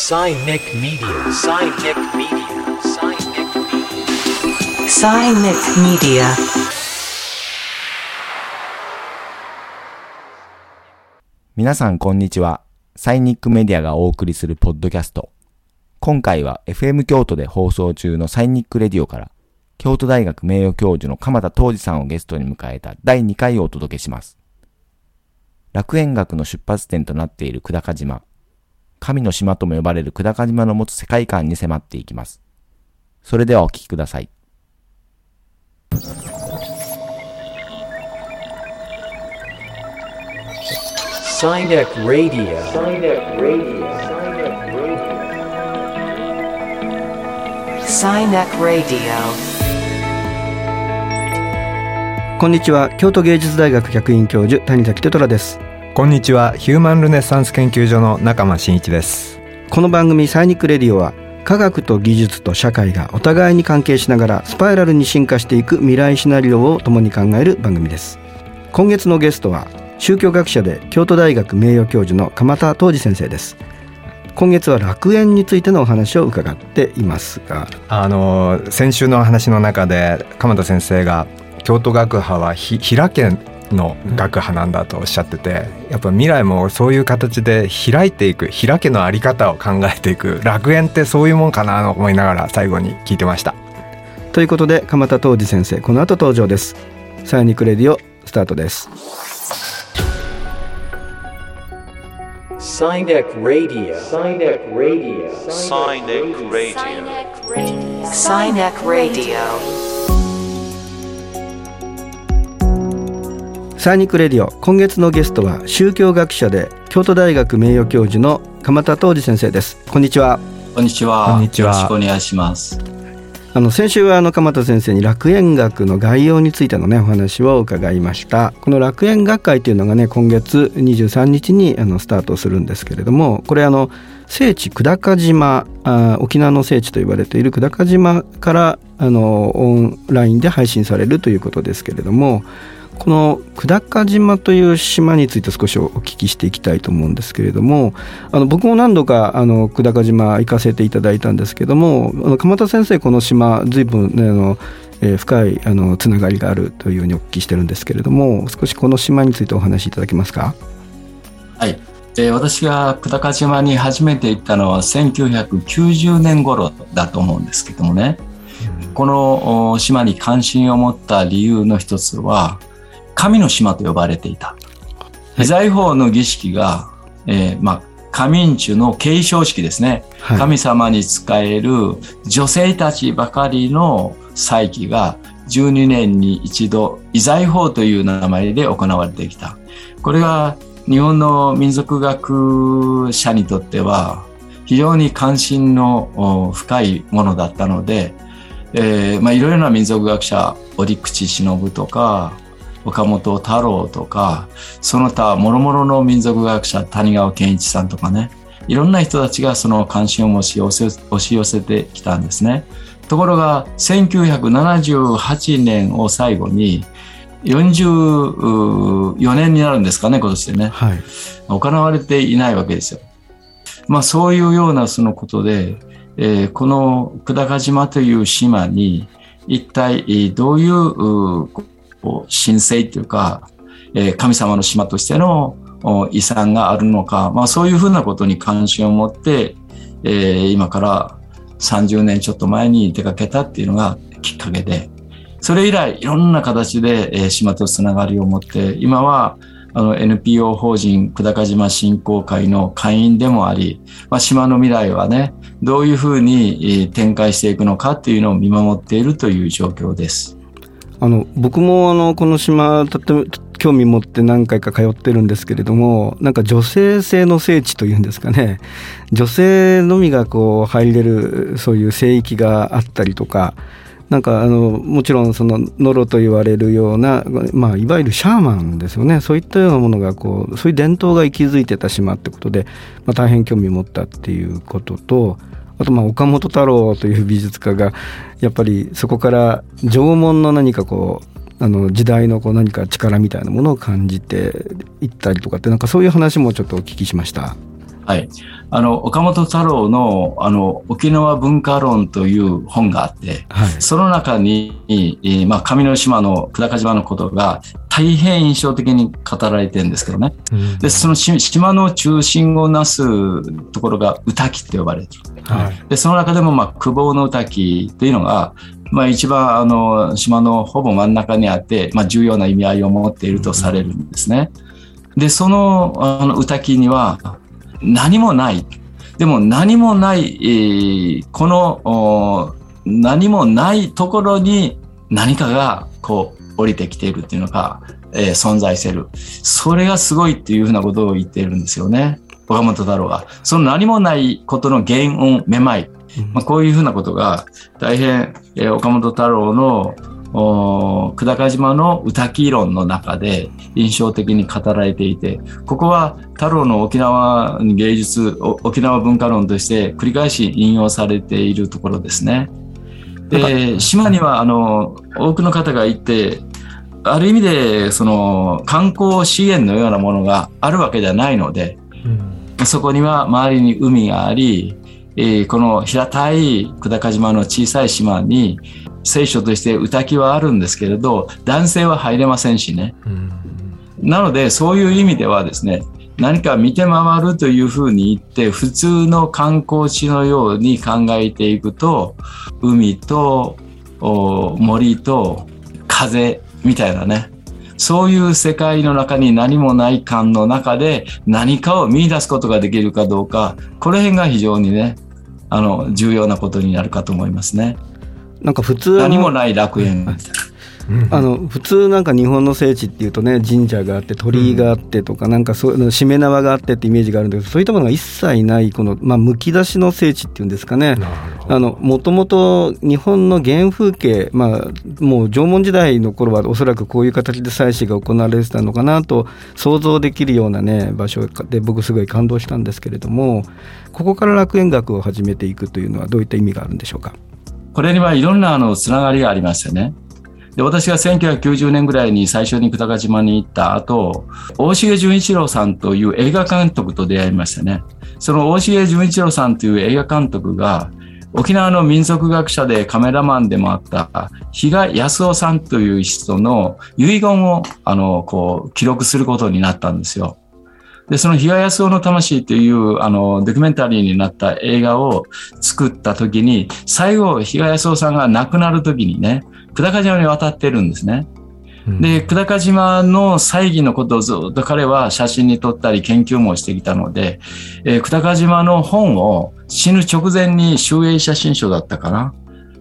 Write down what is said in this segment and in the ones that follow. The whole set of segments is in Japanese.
Cynic Media. Cynic Media. Cynic Media. 皆さんこんにちは。サイニックメディアがお送りするポッドキャスト。今回は FM 京都で放送中のサイニックレディオから、京都大学名誉教授の鎌田東司さんをゲストに迎えた第2回をお届けします。楽園学の出発点となっている久高島。神の島とも呼ばれる久高島の持つ世界観に迫っていきます。それではお聞きください。こんにちは。京都芸術大学客員教授谷崎テトラですこんにちは。ヒューマンルネッサンス研究所の中間真一です。この番組サイニックレディオは科学と技術と社会がお互いに関係しながらスパイラルに進化していく未来シナリオを共に考える番組です。今月のゲストは宗教学者で京都大学名誉教授の鎌田東司先生です。今月は楽園についてのお話を伺っていますが。あの先週の話の中で鎌田先生が京都学派はひ平家の学派なんだとおっしゃっててやっぱ未来もそういう形で開いていく平家の在り方を考えていく楽園ってそういうもんかなと思いながら最後に聞いてましたということで鎌田東司先生この後登場ですサイニックレディオスタートです Cynic Radio. Cynic Radio. Cynic Radio. Cynic Radio. サイニックレディオ。今月のゲストは宗教学者で京都大学名誉教授の鎌田東司先生です。こんにちは。こんにちは。こんにちは。よろしくお願いします。あの先週はあの鎌田先生に楽園学の概要についてのねお話を伺いました。この楽園学会というのがね今月23日にあのスタートするんですけれどもこれあの聖地久高島あ沖縄の聖地と言われている久高島からあのオンラインで配信されるということですけれどもこの久高島という島について少しお聞きしていきたいと思うんですけれどもあの僕も何度かあの久高島行かせていただいたんですけどもあの鎌田先生この島随分ねあの、えー深いあのつながりがあるというふうにお聞きしてるんですけれども少しこの島についてお話しいただけますか？はい。えー私が久高島に初めて行ったのは1990年頃だと思うんですけどもね。このお島に関心を持った理由の一つは、神の島と呼ばれていた。い財宝の儀式が、えーまあ、神民中の継承式ですね。はい神様に仕える女性たちばかりの祭祀が12年に一度、遺財法という名前で行われてきた。これが日本の民族学者にとっては非常に関心のお深いものだったので、えーまあ、いろいろな民族学者、折口忍とか、岡本太郎とか、その他諸々の民族学者、谷川健一さんとかね、いろんな人たちがその関心を持ち押し寄せてきたんですね。ところが、1978年を最後に、44年になるんですかね、今年でね。はい行われていないわけですよ。まあそういうようなそのことで、えーこの久高島という島に一体えーどういううこう神聖というか、えー神様の島としての遺産があるのか、まあそういうふうなことに関心を持って、えー今から30年ちょっと前に出かけたっていうのがきっかけで、それ以来いろんな形で、島とつながりを持って、今は NPO 法人久高島振興会の会員でもあり、まあ、島の未来はね、どういうふうに展開していくのかっていうのを見守っているという状況です。あの僕もあのこの島とっても興味持って何回か通ってるんですけれどもなんか女性性の聖地というんですかね。女性のみがこう入れるそういう聖域があったりとかなんかあのもちろんそのノロと言われるような、まあ、いわゆるシャーマンですよね。そういったようなものがこうそういう伝統が息づいてた島ってことで、まあ、大変興味を持ったっていうこととあとまあ岡本太郎という美術家がやっぱりそこから縄文の何かこうあの時代のこう何か力みたいなものを感じていったりとかってなんかそういう話もちょっとお聞きしました。はい。あの、岡本太郎の、あの、沖縄文化論という本があって、はい。その中に、えーまあ、上の島の久高島のことが大変印象的に語られてるんですけどね。で、そのし島の中心をなすところが宇滝って呼ばれてる。はいで、その中でも、まあ、久保の宇滝っていうのが、まあ、一番、あの、島のほぼ真ん中にあって、まあ、重要な意味合いを持っているとされるんですね。で、その、あの、宇滝には、何もない。でも、何もない、えーこの、お何もないところに何かが、こう、降りてきているっていうのが、えー存在している。それがすごいっていうふうなことを言っているんですよね。岡本太郎は。その何もないことの原音、めまい。まあ、こういうふうなことが大変、えー岡本太郎の久高島の歌滝論の中で印象的に語られていて、ここは太郎の沖縄芸術、お沖縄文化論として繰り返し引用されているところですね。で、島にはあの多くの方が行って、ある意味でその観光資源のようなものがあるわけではないので、そこには周りに海があり、えーこの平たい久高島の小さい島に聖書として歌木はあるんですけれど、男性は入れませんしね。なので、そういう意味ではですね、何か見て回るというふうに言って、普通の観光地のように考えていくと、海とお森と風みたいなね、そういう世界の中に何もない感の中で何かを見出すことができるかどうか、この辺が非常にね、あの、重要なことになるかと思いますね。なんか普通何もない楽園みたいな。あの普通なんか日本の聖地っていうとね神社があって鳥居があってとか、なんかそういうしめ縄があってってイメージがあるんだけどそういったものが一切ないこの、まあ、むき出しの聖地っていうんですかねあのもともと日本の原風景、まあ、もう縄文時代の頃はおそらくこういう形で祭祀が行われてたのかなと想像できるようなね場所で僕すごい感動したんですけれどもここから楽園学を始めていくというのはどういった意味があるんでしょうか？これにはいろんなあのつながりがありますよね。で私が1990年ぐらいに最初に久高島に行った後、大重純一郎さんという映画監督と出会いましたね。その大重純一郎さんという映画監督が、沖縄の民族学者でカメラマンでもあった比嘉康夫さんという人の遺言をあのこう記録することになったんですよ。で、その比嘉康夫の魂というあのドキュメンタリーになった映画を作った時に、最後、比嘉康夫さんが亡くなる時にね、久高島に渡ってるんですね。で、久高島の祭儀のことをずっと彼は写真に撮ったり研究もしてきたので、えー久高島の本を死ぬ直前に集英写真書だったかな。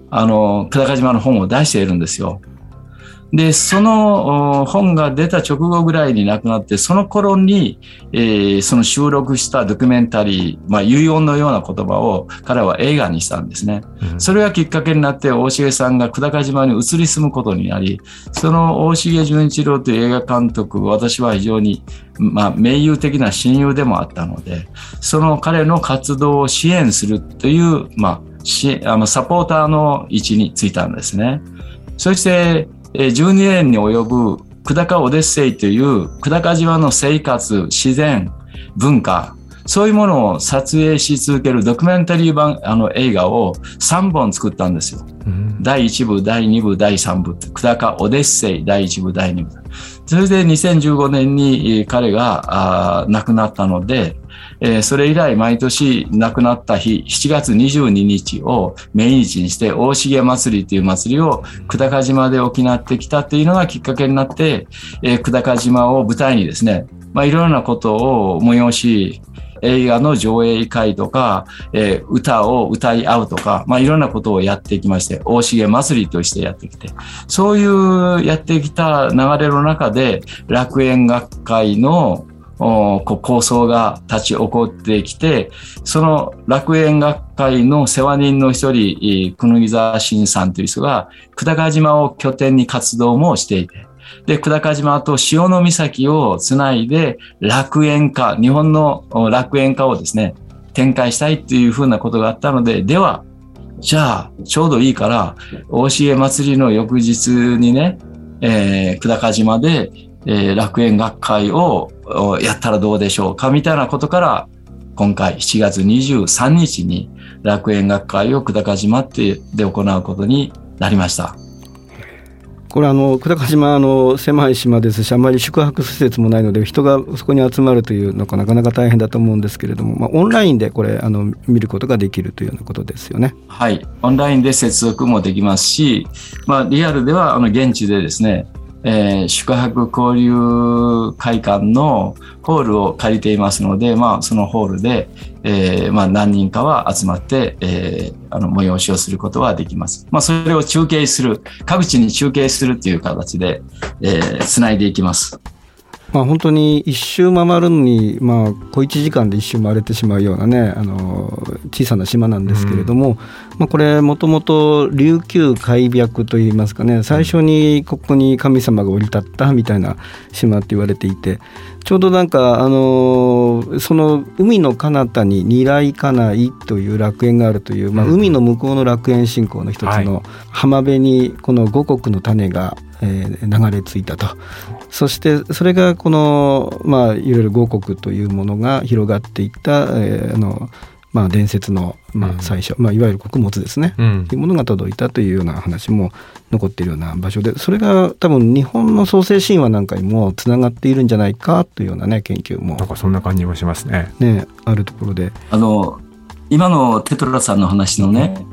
あの、久高島の本を出しているんですよ。で、そのお本が出た直後ぐらいに亡くなって、その頃に、えーその収録したドキュメンタリー、まあ、遺言のような言葉を彼は映画にしたんですね。それがきっかけになって、大重さんが久高島に移り住むことになり、その大重純一郎という映画監督、私は非常に、まあ、盟友的な親友でもあったので、その彼の活動を支援するという、まあ、しあのサポーターの位置についたんですね。そして、えー12年に及ぶ久高オデッセイという久高島の生活、自然、文化、そういうものを撮影し続けるドキュメンタリー版あの映画を3本作ったんですよ。第1部、第2部、第3部、久高オデッセイ第1部、第2部。それで2015年にえー彼が亡くなったので、えーそれ以来毎年亡くなった日、7月22日を命日にして、大重祭りという祭りを久高島で行ってきたっていうのがきっかけになって、えー久高島を舞台にですね、まあ、いろいろなことを催し、映画の上映会とか、えー歌を歌い合うとか、まあ、いろんなことをやってきまして、大重祭りとしてやってきて、そういうやってきた流れの中で、楽園学会のこう構想が立ち起こってきて、その楽園学会の世話人の一人、えー久野沢慎さんという人が、久高島を拠点に活動もしていて、で、久高島と潮の岬をつないで、楽園化、日本の楽園化をですね、展開したいっていうふうなことがあったので、では、じゃあ、ちょうどいいから、大重祭りの翌日にね、えー久高島で、えー楽園学会をおやったらどうでしょうかみたいなことから今回7月23日に楽園学会を久高島ってで行うことになりました。これあの久高島あの狭い島ですしあまり宿泊施設もないので人がそこに集まるというのがなかなか大変だと思うんですけれども、まあ、オンラインでこれあの見ることができるというようなことですよね。はい。オンラインで接続もできますし、まあ、リアルでは、あの、現地でですね、えー宿泊交流会館のホールを借りていますので、まあ、そのホールで、えーまあ、何人かは集まって、えーあの、催しをすることはできます。まあ、それを中継する、各地に中継するという形で、えー、つないでいきます。まあ、本当に一周回るのに、まあ、小1時間で一周回れてしまうようなねあの小さな島なんですけれども、まあ、これもともと琉球開闢といいますかね最初にここに神様が降り立ったみたいな島って言われていてちょうどなんかあのその海の彼方に二来家内という楽園があるという、まあ、うん。海の向こうの楽園信仰の一つの浜辺にこの五穀の種が、えー流れ着いたと。そしてそれがこのまあいろいろ五穀というものが広がっていった、えーあのまあ伝説のまうん。あ最初、まあいわゆる穀物ですね。うん。というものが届いたというような話も残っているような場所でそれが多分日本の創世神話なんかにもつながっているんじゃないかというようなね研究も。なんかそんな感じもしますね。ねあるところで。あの、今のテトラさんの話のね、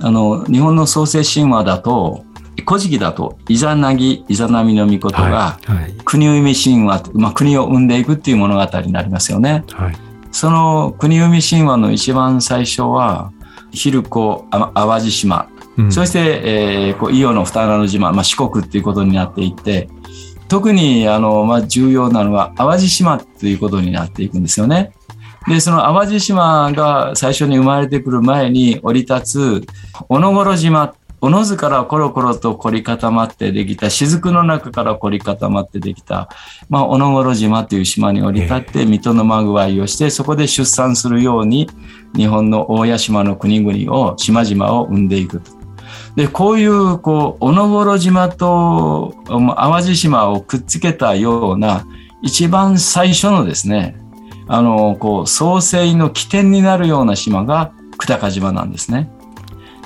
あの、日本の創世神話だと、古事記だと、イザナギ、イザナミの御事が、はい国生み神話、まあ、国を生んでいくっていう物語になりますよね。はい。その国生み神話の一番最初は、昼子、あ淡路島、うんそして、えーこう伊予の二穴の島、まあ、四国っていうことになっていって、特にあの、まあ、重要なのは淡路島っていうことになっていくんですよね。で、その淡路島が最初に生まれてくる前に降り立つ小野頃島、小野津からコロコロと凝り固まってできた、雫の中から凝り固まってできた、まあ、小野頃島という島に降り立って、水戸のまぐわいをして、そこで出産するように、日本の大屋島の国々を、島々を生んでいくと。で、こういう、こう、小野頃島と淡路島をくっつけたような、一番最初のですね、あの、こう、創生の起点になるような島が久高島なんですね。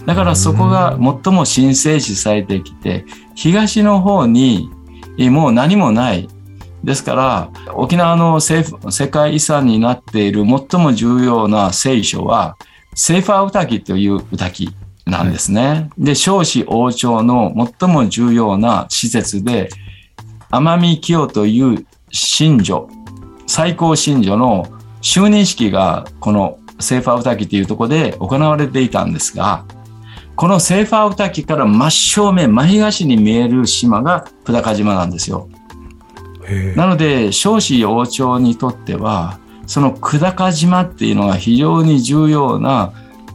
だからそこが最も神聖視されてきて、東の方にえもう何もない。ですから、沖縄の世世界遺産になっている最も重要な聖書は、セーファー歌記という歌記なんですね。で、少子王朝の最も重要な施設で、奄美清という神女、最高神女の就任式がこのセーファー歌記というところで行われていたんですが、このセーファー歌記から真正面、真東に見える島が久高島なんですよ。なので、少子王朝にとっては、その久高島っていうのが非常に重要な、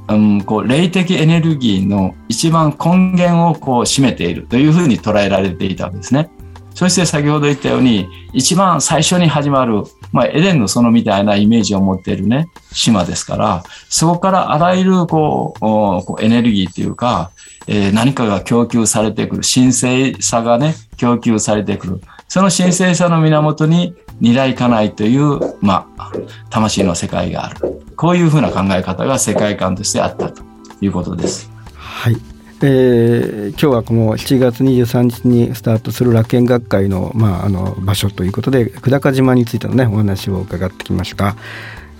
うん、こう霊的エネルギーの一番根源をこう占めているというふうに捉えられていたわけですね。そして先ほど言ったように、一番最初に始まる、まあ、エデンの園みたいなイメージを持っているね、島ですから、そこからあらゆるこうこうエネルギーっていうか、えー何かが供給されてくる、神聖さがね、供給されてくる。その神聖さの源に二来家内という、まあ、魂の世界がある。こういうふうな考え方が世界観としてあったということです。はい、えー今日はこの7月23日にスタートする楽園学会の,、まあ、あの場所ということで久高島についてのねお話を伺ってきました、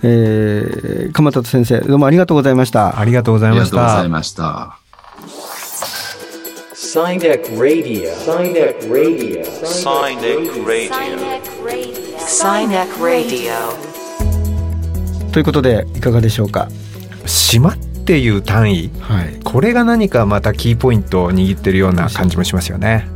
えー、鎌田先生どうもありがとうございましたありがとうございました。がとうございました。Sinek Radio. Sinek Radio. Sinek Radio. Sinek Radio. ということでいかがでしょうか？島っていう単位、はいこれが何かまたキーポイントを握ってるような感じもしますよね。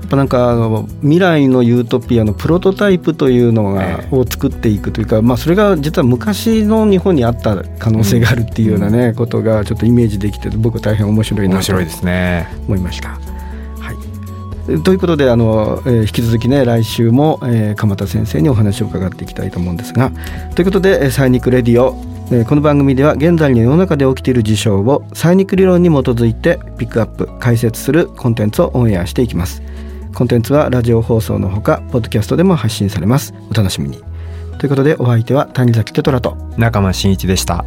やっぱなんかあの未来のユートピアのプロトタイプというのが、ええを作っていくというか、まあ、それが実は昔の日本にあった可能性があるっていうようなね、ことがちょっとイメージできて僕は大変面白いなと面白いですね。思いました。ということであの、えー引き続きね来週も、えー鎌田先生にお話を伺っていきたいと思うんですがということでえー「サイニックレディオ」えーこの番組では現在の世の中で起きている事象をサイニック理論に基づいてピックアップ解説するコンテンツをオンエアしていきます。コンテンツはラジオ放送のほかポッドキャストでも発信されます。お楽しみに。ということでお相手は谷崎テトラと中間真一でした。